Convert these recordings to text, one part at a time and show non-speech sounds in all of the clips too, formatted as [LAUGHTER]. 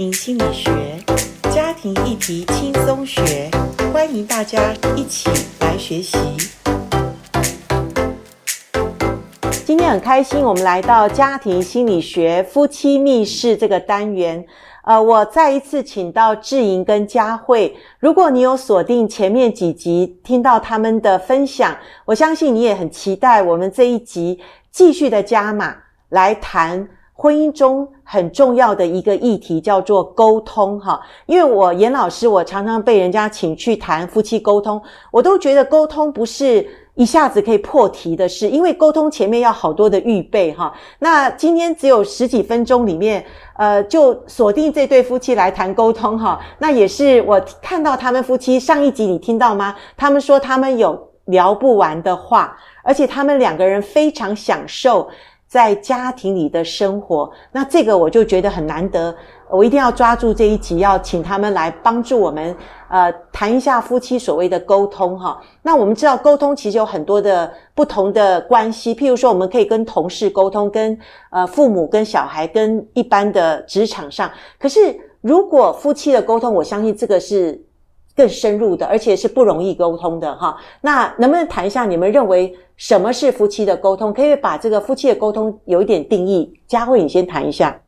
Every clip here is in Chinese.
心理学，家庭议题轻松学，欢迎大家一起来学习。今天很开心，我们来到家庭心理学夫妻密室这个单元。呃，我再一次请到志莹跟佳慧。如果你有锁定前面几集，听到他们的分享，我相信你也很期待我们这一集继续的加码来谈。婚姻中很重要的一个议题叫做沟通，哈，因为我严老师，我常常被人家请去谈夫妻沟通，我都觉得沟通不是一下子可以破题的事，因为沟通前面要好多的预备，哈。那今天只有十几分钟里面，呃，就锁定这对夫妻来谈沟通，哈。那也是我看到他们夫妻上一集你听到吗？他们说他们有聊不完的话，而且他们两个人非常享受。在家庭里的生活，那这个我就觉得很难得，我一定要抓住这一集，要请他们来帮助我们，呃，谈一下夫妻所谓的沟通哈。那我们知道沟通其实有很多的不同的关系，譬如说我们可以跟同事沟通，跟呃父母、跟小孩、跟一般的职场上。可是如果夫妻的沟通，我相信这个是更深入的，而且是不容易沟通的哈。那能不能谈一下你们认为？什么是夫妻的沟通？可以把这个夫妻的沟通有一点定义。佳慧，你先谈一下。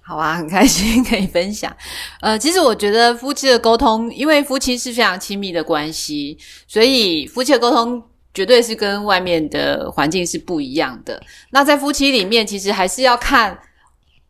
好啊，很开心可以分享。呃，其实我觉得夫妻的沟通，因为夫妻是非常亲密的关系，所以夫妻的沟通绝对是跟外面的环境是不一样的。那在夫妻里面，其实还是要看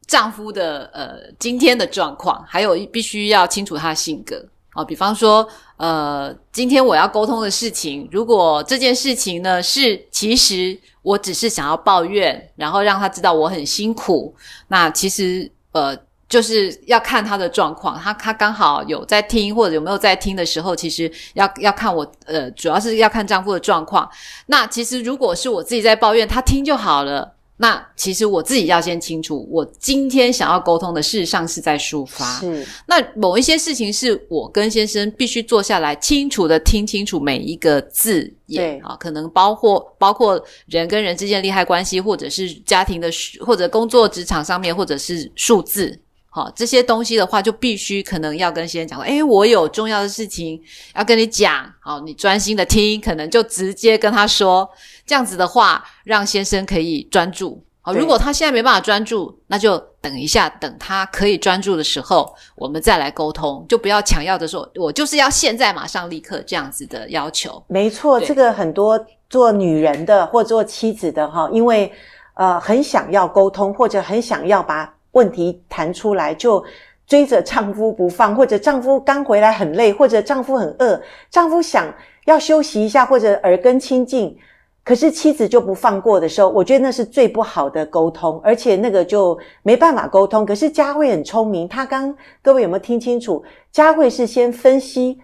丈夫的呃今天的状况，还有必须要清楚他的性格。啊，比方说，呃，今天我要沟通的事情，如果这件事情呢是其实我只是想要抱怨，然后让他知道我很辛苦，那其实呃就是要看他的状况，他他刚好有在听或者有没有在听的时候，其实要要看我呃主要是要看丈夫的状况。那其实如果是我自己在抱怨，他听就好了。那其实我自己要先清楚，我今天想要沟通的，事实上是在抒发。是。那某一些事情是我跟先生必须坐下来，清楚的听清楚每一个字眼。啊，可能包括包括人跟人之间的利害关系，或者是家庭的，或者工作职场上面，或者是数字。好，这些东西的话，就必须可能要跟先生讲说，诶，我有重要的事情要跟你讲，好，你专心的听，可能就直接跟他说，这样子的话，让先生可以专注。好，如果他现在没办法专注，那就等一下，等他可以专注的时候，我们再来沟通，就不要强要的说，我就是要现在马上立刻这样子的要求。没错，这个很多做女人的或做妻子的哈，因为呃很想要沟通，或者很想要把。问题谈出来就追着丈夫不放，或者丈夫刚回来很累，或者丈夫很饿，丈夫想要休息一下，或者耳根清净，可是妻子就不放过的时候，我觉得那是最不好的沟通，而且那个就没办法沟通。可是佳慧很聪明，她刚各位有没有听清楚？佳慧是先分析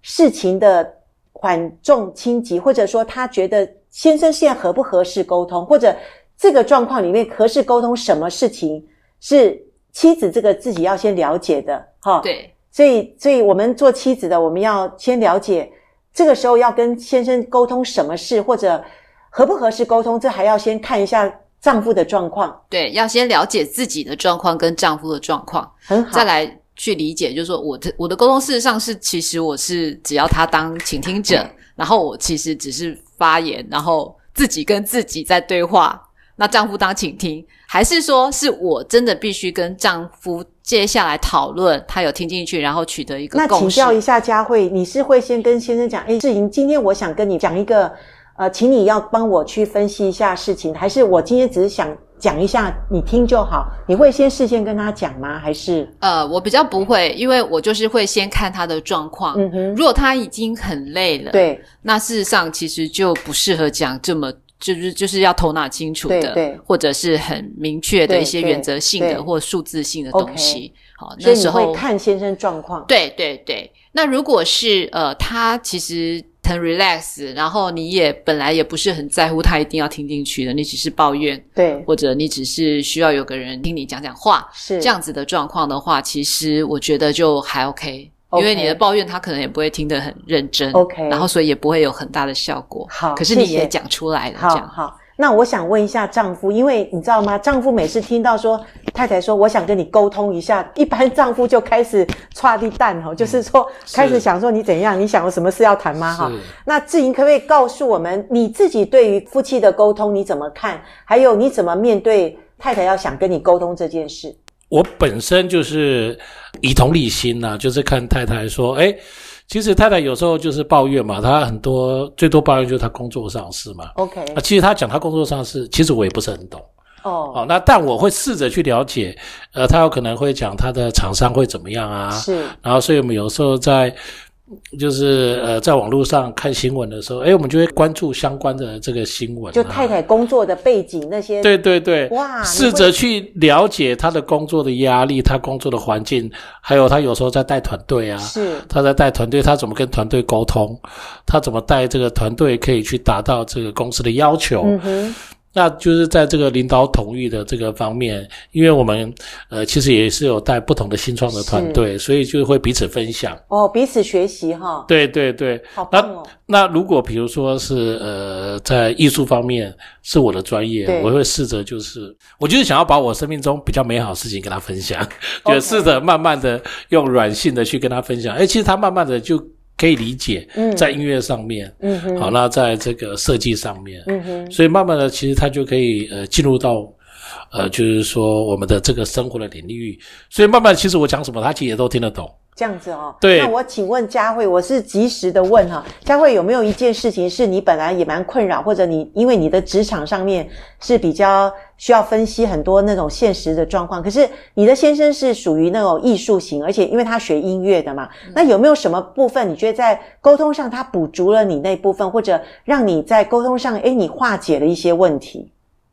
事情的缓重轻急，或者说她觉得先生现在合不合适沟通，或者这个状况里面合适沟通什么事情。是妻子这个自己要先了解的，哈，对，所以，所以我们做妻子的，我们要先了解，这个时候要跟先生沟通什么事，或者合不合适沟通，这还要先看一下丈夫的状况。对，要先了解自己的状况跟丈夫的状况，很好，再来去理解，就是说我的我的沟通事实上是，其实我是只要他当倾听者，然后我其实只是发言，然后自己跟自己在对话。那丈夫当倾听，还是说是我真的必须跟丈夫接下来讨论，他有听进去，然后取得一个共识。那请教一下佳慧，你是会先跟先生讲，哎，志莹，今天我想跟你讲一个，呃，请你要帮我去分析一下事情，还是我今天只是想讲一下，你听就好？你会先事先跟他讲吗？还是？呃，我比较不会，因为我就是会先看他的状况。嗯哼，如果他已经很累了，对，那事实上其实就不适合讲这么。就是就是要头脑清楚的，对对，或者是很明确的一些原则性的或数字性的东西。好，那时候会看先生状况。对对对，那如果是呃，他其实很 relax，然后你也本来也不是很在乎他一定要听进去的，你只是抱怨，对，或者你只是需要有个人听你讲讲话，是这样子的状况的话，其实我觉得就还 OK。因为你的抱怨，他可能也不会听得很认真，OK，然后所以也不会有很大的效果。好，可是你也讲出来了，这样。好，好，那我想问一下丈夫，因为你知道吗？丈夫每次听到说太太说我想跟你沟通一下，一般丈夫就开始剉滴蛋哦，就是说开始想说你怎样，你想有什么事要谈吗？哈，那志莹可不可以告诉我们你自己对于夫妻的沟通你怎么看？还有你怎么面对太太要想跟你沟通这件事？我本身就是以同理心呐、啊，就是看太太说，哎其实太太有时候就是抱怨嘛，她很多最多抱怨就是她工作上的事嘛。OK，啊，其实她讲她工作上的事，其实我也不是很懂。哦，哦，那但我会试着去了解，呃，她有可能会讲她的厂商会怎么样啊？是。然后，所以我们有时候在。就是呃，在网络上看新闻的时候，哎，我们就会关注相关的这个新闻，就太太工作的背景那些。对对对，哇，试着去了解她的工作的压力，她工作的环境，还有她有时候在带团队啊，是她在带团队，她怎么跟团队沟通，她怎么带这个团队可以去达到这个公司的要求。嗯哼。那就是在这个领导统御的这个方面，因为我们呃其实也是有带不同的新创的团队，所以就会彼此分享哦，彼此学习哈。对对对，好棒哦。那那如果比如说是呃在艺术方面是我的专业，我会试着就是，我就是想要把我生命中比较美好的事情跟他分享，[LAUGHS] 就试着慢慢的用软性的去跟他分享。哎，其实他慢慢的就。可以理解，在音乐上面，嗯哼，好，那在这个设计上面，嗯哼，所以慢慢的，其实他就可以呃进入到，呃，就是说我们的这个生活的领域，所以慢慢，其实我讲什么，他其实也都听得懂。这样子哦，对。那我请问佳慧，我是及时的问哈，佳慧有没有一件事情是你本来也蛮困扰，或者你因为你的职场上面是比较需要分析很多那种现实的状况，可是你的先生是属于那种艺术型，而且因为他学音乐的嘛，那有没有什么部分你觉得在沟通上他补足了你那部分，或者让你在沟通上诶你化解了一些问题？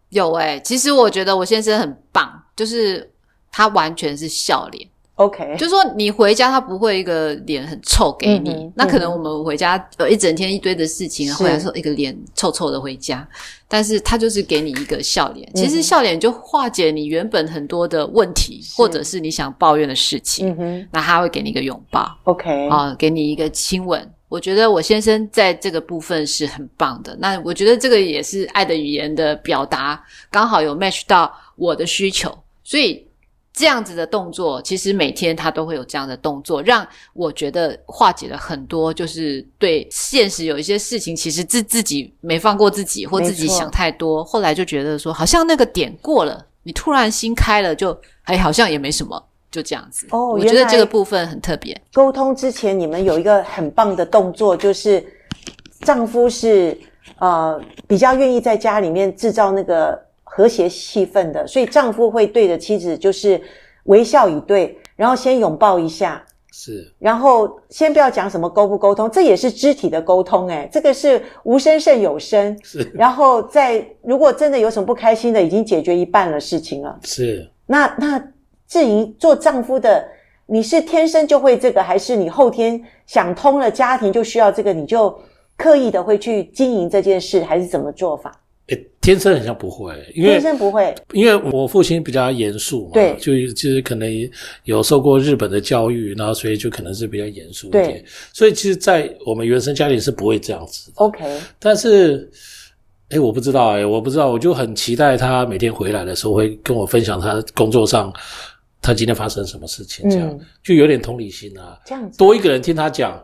有诶、欸、其实我觉得我先生很棒，就是他完全是笑脸。OK，就是说你回家他不会一个脸很臭给你，嗯、那可能我们回家呃一整天一堆的事情，回来时候一个脸臭臭的回家，但是他就是给你一个笑脸，其实笑脸就化解你原本很多的问题，或者是你想抱怨的事情，嗯，那他会给你一个拥抱，OK，啊，给你一个亲吻。我觉得我先生在这个部分是很棒的，那我觉得这个也是爱的语言的表达，刚好有 match 到我的需求，所以。这样子的动作，其实每天他都会有这样的动作，让我觉得化解了很多，就是对现实有一些事情，其实自自己没放过自己，或自己想太多，后来就觉得说，好像那个点过了，你突然心开了，就哎，好像也没什么，就这样子。哦，我觉得这个部分很特别。沟通之前，你们有一个很棒的动作，就是丈夫是呃比较愿意在家里面制造那个。和谐气氛的，所以丈夫会对着妻子就是微笑以对，然后先拥抱一下，是，然后先不要讲什么沟不沟通，这也是肢体的沟通，诶，这个是无声胜有声，是，然后在如果真的有什么不开心的，已经解决一半的事情了，是。那那至于做丈夫的，你是天生就会这个，还是你后天想通了家庭就需要这个，你就刻意的会去经营这件事，还是怎么做法？诶，天生好像不会，因为天生不会，因为我父亲比较严肃嘛，对，就就是可能有受过日本的教育，然后所以就可能是比较严肃一点，所以其实，在我们原生家庭是不会这样子的。OK，但是，诶，我不知道，哎，我不知道，我就很期待他每天回来的时候会跟我分享他工作上他今天发生什么事情，这样、嗯、就有点同理心啊，这样子，多一个人听他讲，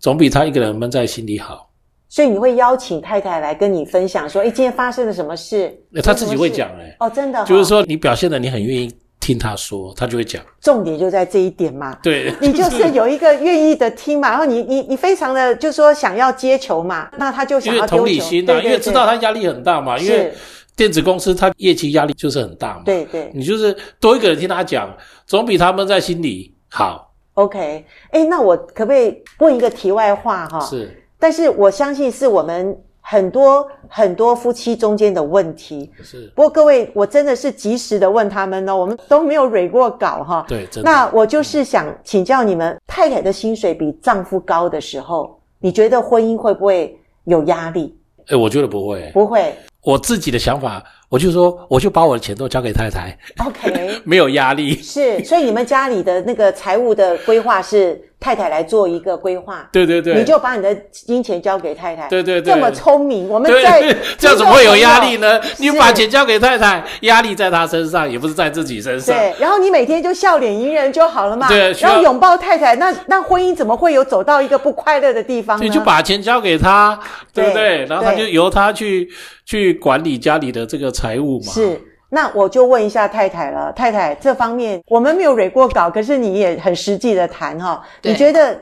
总比他一个人闷在心里好。所以你会邀请太太来跟你分享，说：“哎，今天发生了什么事？”他自己会讲，诶哦，真的、哦，就是说你表现的你很愿意听他说，他就会讲。重点就在这一点嘛。对，[LAUGHS] 你就是有一个愿意的听嘛，然后你你你非常的就是说想要接球嘛，那他就想要丢球。因为同理心啊，因为知道他压力很大嘛，因为电子公司他业绩压力就是很大嘛。对对，你就是多一个人听他讲，总比他们在心里好。OK，哎，那我可不可以问一个题外话哈？是。但是我相信是我们很多很多夫妻中间的问题。是。不过各位，我真的是及时的问他们呢，我们都没有蕊过稿哈。对，真的。那我就是想请教你们，太太的薪水比丈夫高的时候，你觉得婚姻会不会有压力？诶，我觉得不会。不会。我自己的想法，我就说，我就把我的钱都交给太太。OK。[LAUGHS] 没有压力。是，所以你们家里的那个财务的规划是。太太来做一个规划。对对对，你就把你的金钱交给太太。对对对，这么聪明，我们在 [LAUGHS] 这样怎么会有压力呢？你把钱交给太太，压力在她身上，也不是在自己身上。对，然后你每天就笑脸迎人就好了嘛。对，然后拥抱太太，那那婚姻怎么会有走到一个不快乐的地方呢？你就把钱交给他，对不对？然后他就由他去去管理家里的这个财务嘛。是。那我就问一下太太了，太太这方面我们没有蕊过稿，可是你也很实际的谈哈，你觉得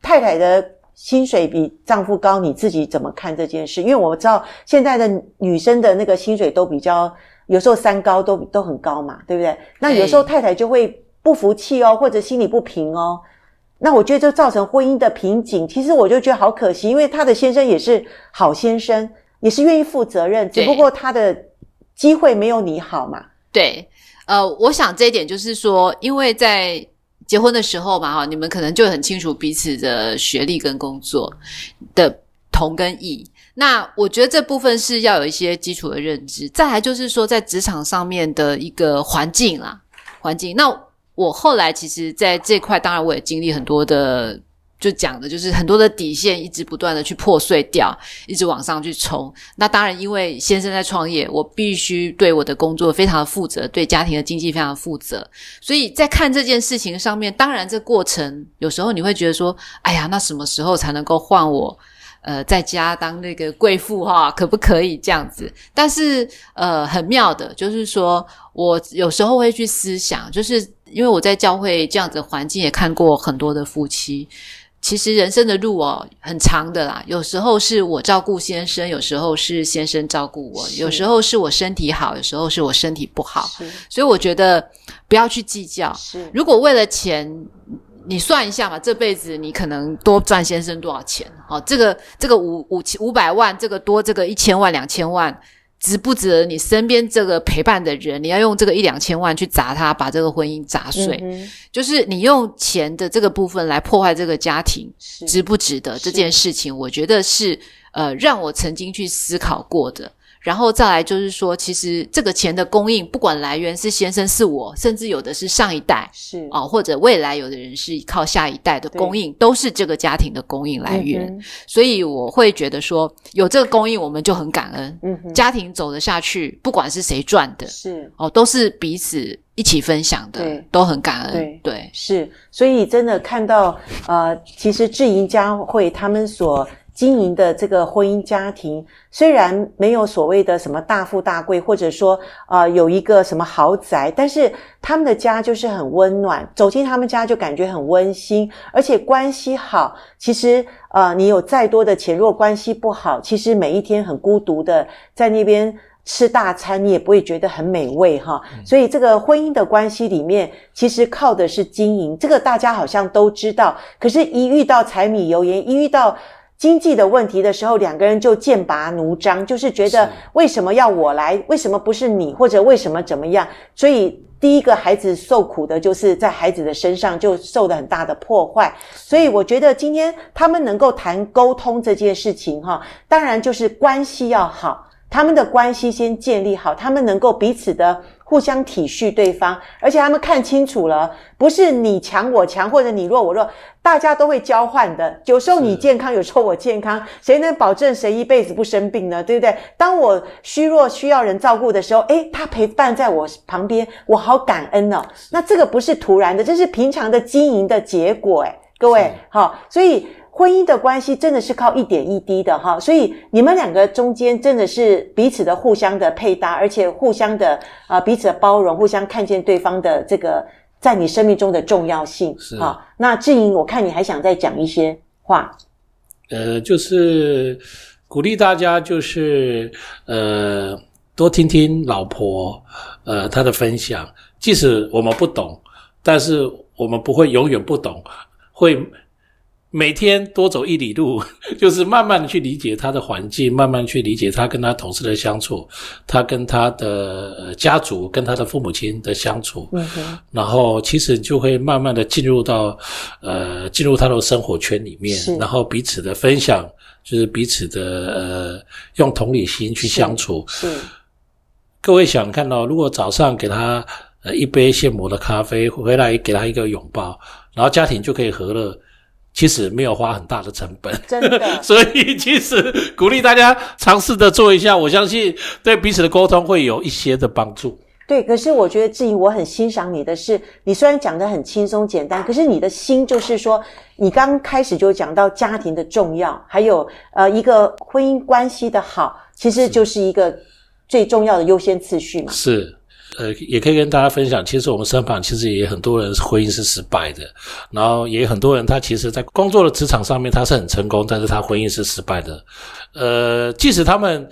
太太的薪水比丈夫高，你自己怎么看这件事？因为我知道现在的女生的那个薪水都比较，有时候三高都都很高嘛，对不对？那有时候太太就会不服气哦，或者心里不平哦，那我觉得就造成婚姻的瓶颈。其实我就觉得好可惜，因为她的先生也是好先生，也是愿意负责任，只不过他的。机会没有你好嘛？对，呃，我想这一点就是说，因为在结婚的时候嘛，哈，你们可能就很清楚彼此的学历跟工作的同跟异。那我觉得这部分是要有一些基础的认知。再来就是说，在职场上面的一个环境啦，环境。那我后来其实在这块，当然我也经历很多的。就讲的就是很多的底线一直不断的去破碎掉，一直往上去冲。那当然，因为先生在创业，我必须对我的工作非常的负责，对家庭的经济非常负责。所以在看这件事情上面，当然这过程有时候你会觉得说，哎呀，那什么时候才能够换我？呃，在家当那个贵妇哈，可不可以这样子？但是呃，很妙的就是说，我有时候会去思想，就是因为我在教会这样子的环境也看过很多的夫妻。其实人生的路哦，很长的啦。有时候是我照顾先生，有时候是先生照顾我，有时候是我身体好，有时候是我身体不好。所以我觉得不要去计较。如果为了钱，你算一下嘛，这辈子你可能多赚先生多少钱？好，这个这个五五五百万，这个多这个一千万两千万。值不值得你身边这个陪伴的人？你要用这个一两千万去砸他，把这个婚姻砸碎，嗯、就是你用钱的这个部分来破坏这个家庭，值不值得这件事情？我觉得是呃，让我曾经去思考过的。然后再来就是说，其实这个钱的供应，不管来源是先生是我，甚至有的是上一代，是啊、哦，或者未来有的人是靠下一代的供应，都是这个家庭的供应来源。嗯、所以我会觉得说，有这个供应，我们就很感恩。嗯哼，家庭走得下去，不管是谁赚的，是哦，都是彼此一起分享的，对，都很感恩。对，对是。所以真的看到，呃，其实智盈家会他们所。经营的这个婚姻家庭，虽然没有所谓的什么大富大贵，或者说呃有一个什么豪宅，但是他们的家就是很温暖，走进他们家就感觉很温馨，而且关系好。其实呃你有再多的钱，如果关系不好，其实每一天很孤独的在那边吃大餐，你也不会觉得很美味哈。所以这个婚姻的关系里面，其实靠的是经营，这个大家好像都知道。可是，一遇到柴米油盐，一遇到经济的问题的时候，两个人就剑拔弩张，就是觉得为什么要我来？为什么不是你？或者为什么怎么样？所以第一个孩子受苦的就是在孩子的身上就受了很大的破坏。所以我觉得今天他们能够谈沟通这件事情，哈，当然就是关系要好，他们的关系先建立好，他们能够彼此的。互相体恤对方，而且他们看清楚了，不是你强我强，或者你弱我弱，大家都会交换的。有时候你健康，有时候我健康，谁能保证谁一辈子不生病呢？对不对？当我虚弱需要人照顾的时候，诶，他陪伴在我旁边，我好感恩哦。那这个不是突然的，这是平常的经营的结果，诶，各位，好，所以。婚姻的关系真的是靠一点一滴的哈，所以你们两个中间真的是彼此的互相的配搭，而且互相的啊、呃、彼此的包容，互相看见对方的这个在你生命中的重要性。是啊，那志颖，我看你还想再讲一些话。呃，就是鼓励大家，就是呃多听听老婆呃她的分享，即使我们不懂，但是我们不会永远不懂，会。每天多走一里路，[LAUGHS] 就是慢慢的去理解他的环境，慢慢去理解他跟他同事的相处，他跟他的家族、跟他的父母亲的相处。嗯。然后其实就会慢慢的进入到，呃，进入他的生活圈里面，然后彼此的分享，就是彼此的呃，用同理心去相处。是。是。各位想看到，如果早上给他呃一杯现磨的咖啡，回来给他一个拥抱，然后家庭就可以和乐。其实没有花很大的成本，真的。[LAUGHS] 所以其实鼓励大家尝试的做一下，我相信对彼此的沟通会有一些的帮助。对，可是我觉得志颖，我很欣赏你的是，你虽然讲得很轻松简单，可是你的心就是说，你刚开始就讲到家庭的重要，还有呃一个婚姻关系的好，其实就是一个最重要的优先次序嘛。是，呃，也可以跟大家分享，其实我们身旁其实也很多人婚姻是失败的，然后也很多人他其实在工作的职场上面他是很成功，但是他婚姻是失败的。呃，即使他们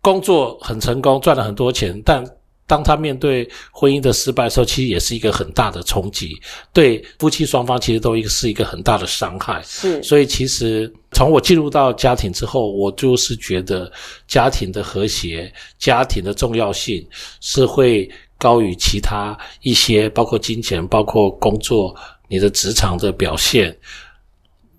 工作很成功，赚了很多钱，但当他面对婚姻的失败的时候，其实也是一个很大的冲击，对夫妻双方其实都一个是一个很大的伤害。是，所以其实从我进入到家庭之后，我就是觉得家庭的和谐、家庭的重要性是会高于其他一些，包括金钱、包括工作、你的职场的表现。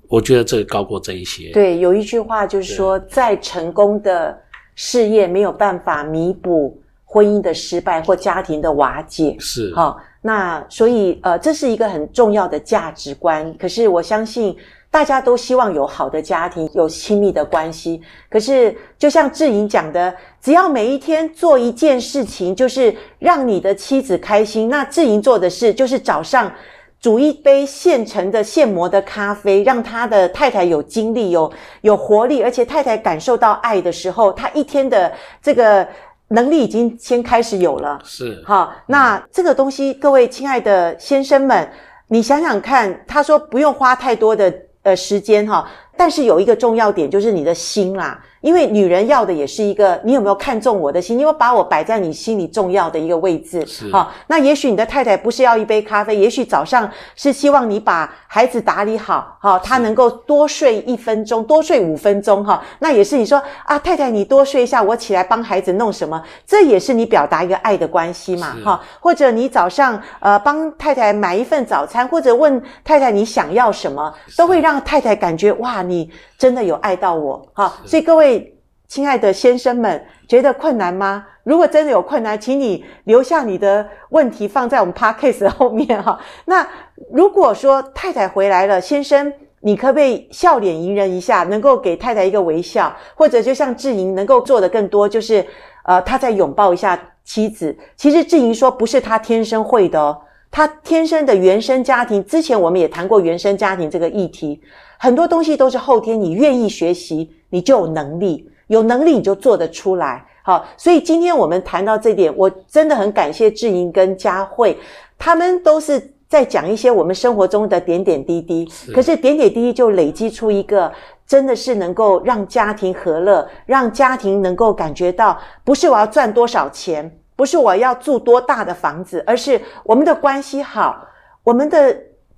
我觉得这个高过这一些。对，有一句话就是说，再成功的事业没有办法弥补。婚姻的失败或家庭的瓦解是好、哦，那所以呃，这是一个很重要的价值观。可是我相信大家都希望有好的家庭，有亲密的关系。可是就像志颖讲的，只要每一天做一件事情，就是让你的妻子开心。那志颖做的事就是早上煮一杯现成的现磨的咖啡，让他的太太有精力、有有活力，而且太太感受到爱的时候，他一天的这个。能力已经先开始有了，是哈。那这个东西，各位亲爱的先生们，你想想看，他说不用花太多的呃时间哈，但是有一个重要点就是你的心啦。因为女人要的也是一个，你有没有看中我的心？你有没有把我摆在你心里重要的一个位置？是。好，那也许你的太太不是要一杯咖啡，也许早上是希望你把孩子打理好，好，她能够多睡一分钟，多睡五分钟，哈。那也是你说啊，太太你多睡一下，我起来帮孩子弄什么？这也是你表达一个爱的关系嘛，哈。或者你早上呃帮太太买一份早餐，或者问太太你想要什么，都会让太太感觉哇，你真的有爱到我，哈。所以各位。亲爱的先生们，觉得困难吗？如果真的有困难，请你留下你的问题放在我们 podcast 后面哈。那如果说太太回来了，先生，你可不可以笑脸迎人一下，能够给太太一个微笑，或者就像志莹能够做的更多，就是呃，他再拥抱一下妻子。其实志莹说不是他天生会的哦，他天生的原生家庭，之前我们也谈过原生家庭这个议题，很多东西都是后天，你愿意学习，你就有能力。有能力你就做得出来，好，所以今天我们谈到这点，我真的很感谢志莹跟佳慧，他们都是在讲一些我们生活中的点点滴滴，可是点点滴滴就累积出一个真的是能够让家庭和乐，让家庭能够感觉到，不是我要赚多少钱，不是我要住多大的房子，而是我们的关系好，我们的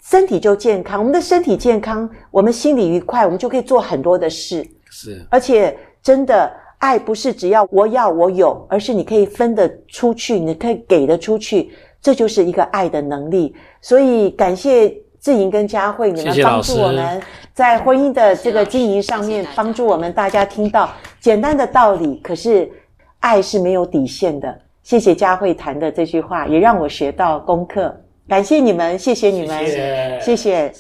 身体就健康，我们的身体健康，我们心里愉快，我们就可以做很多的事，是，而且。真的爱不是只要我要我有，而是你可以分得出去，你可以给得出去，这就是一个爱的能力。所以感谢志莹跟佳慧，你们帮助我们在婚姻的这个经营上面，帮助我们大家听到简单的道理。可是爱是没有底线的。谢谢佳慧谈的这句话，也让我学到功课。感谢你们，谢谢你们，谢谢。谢谢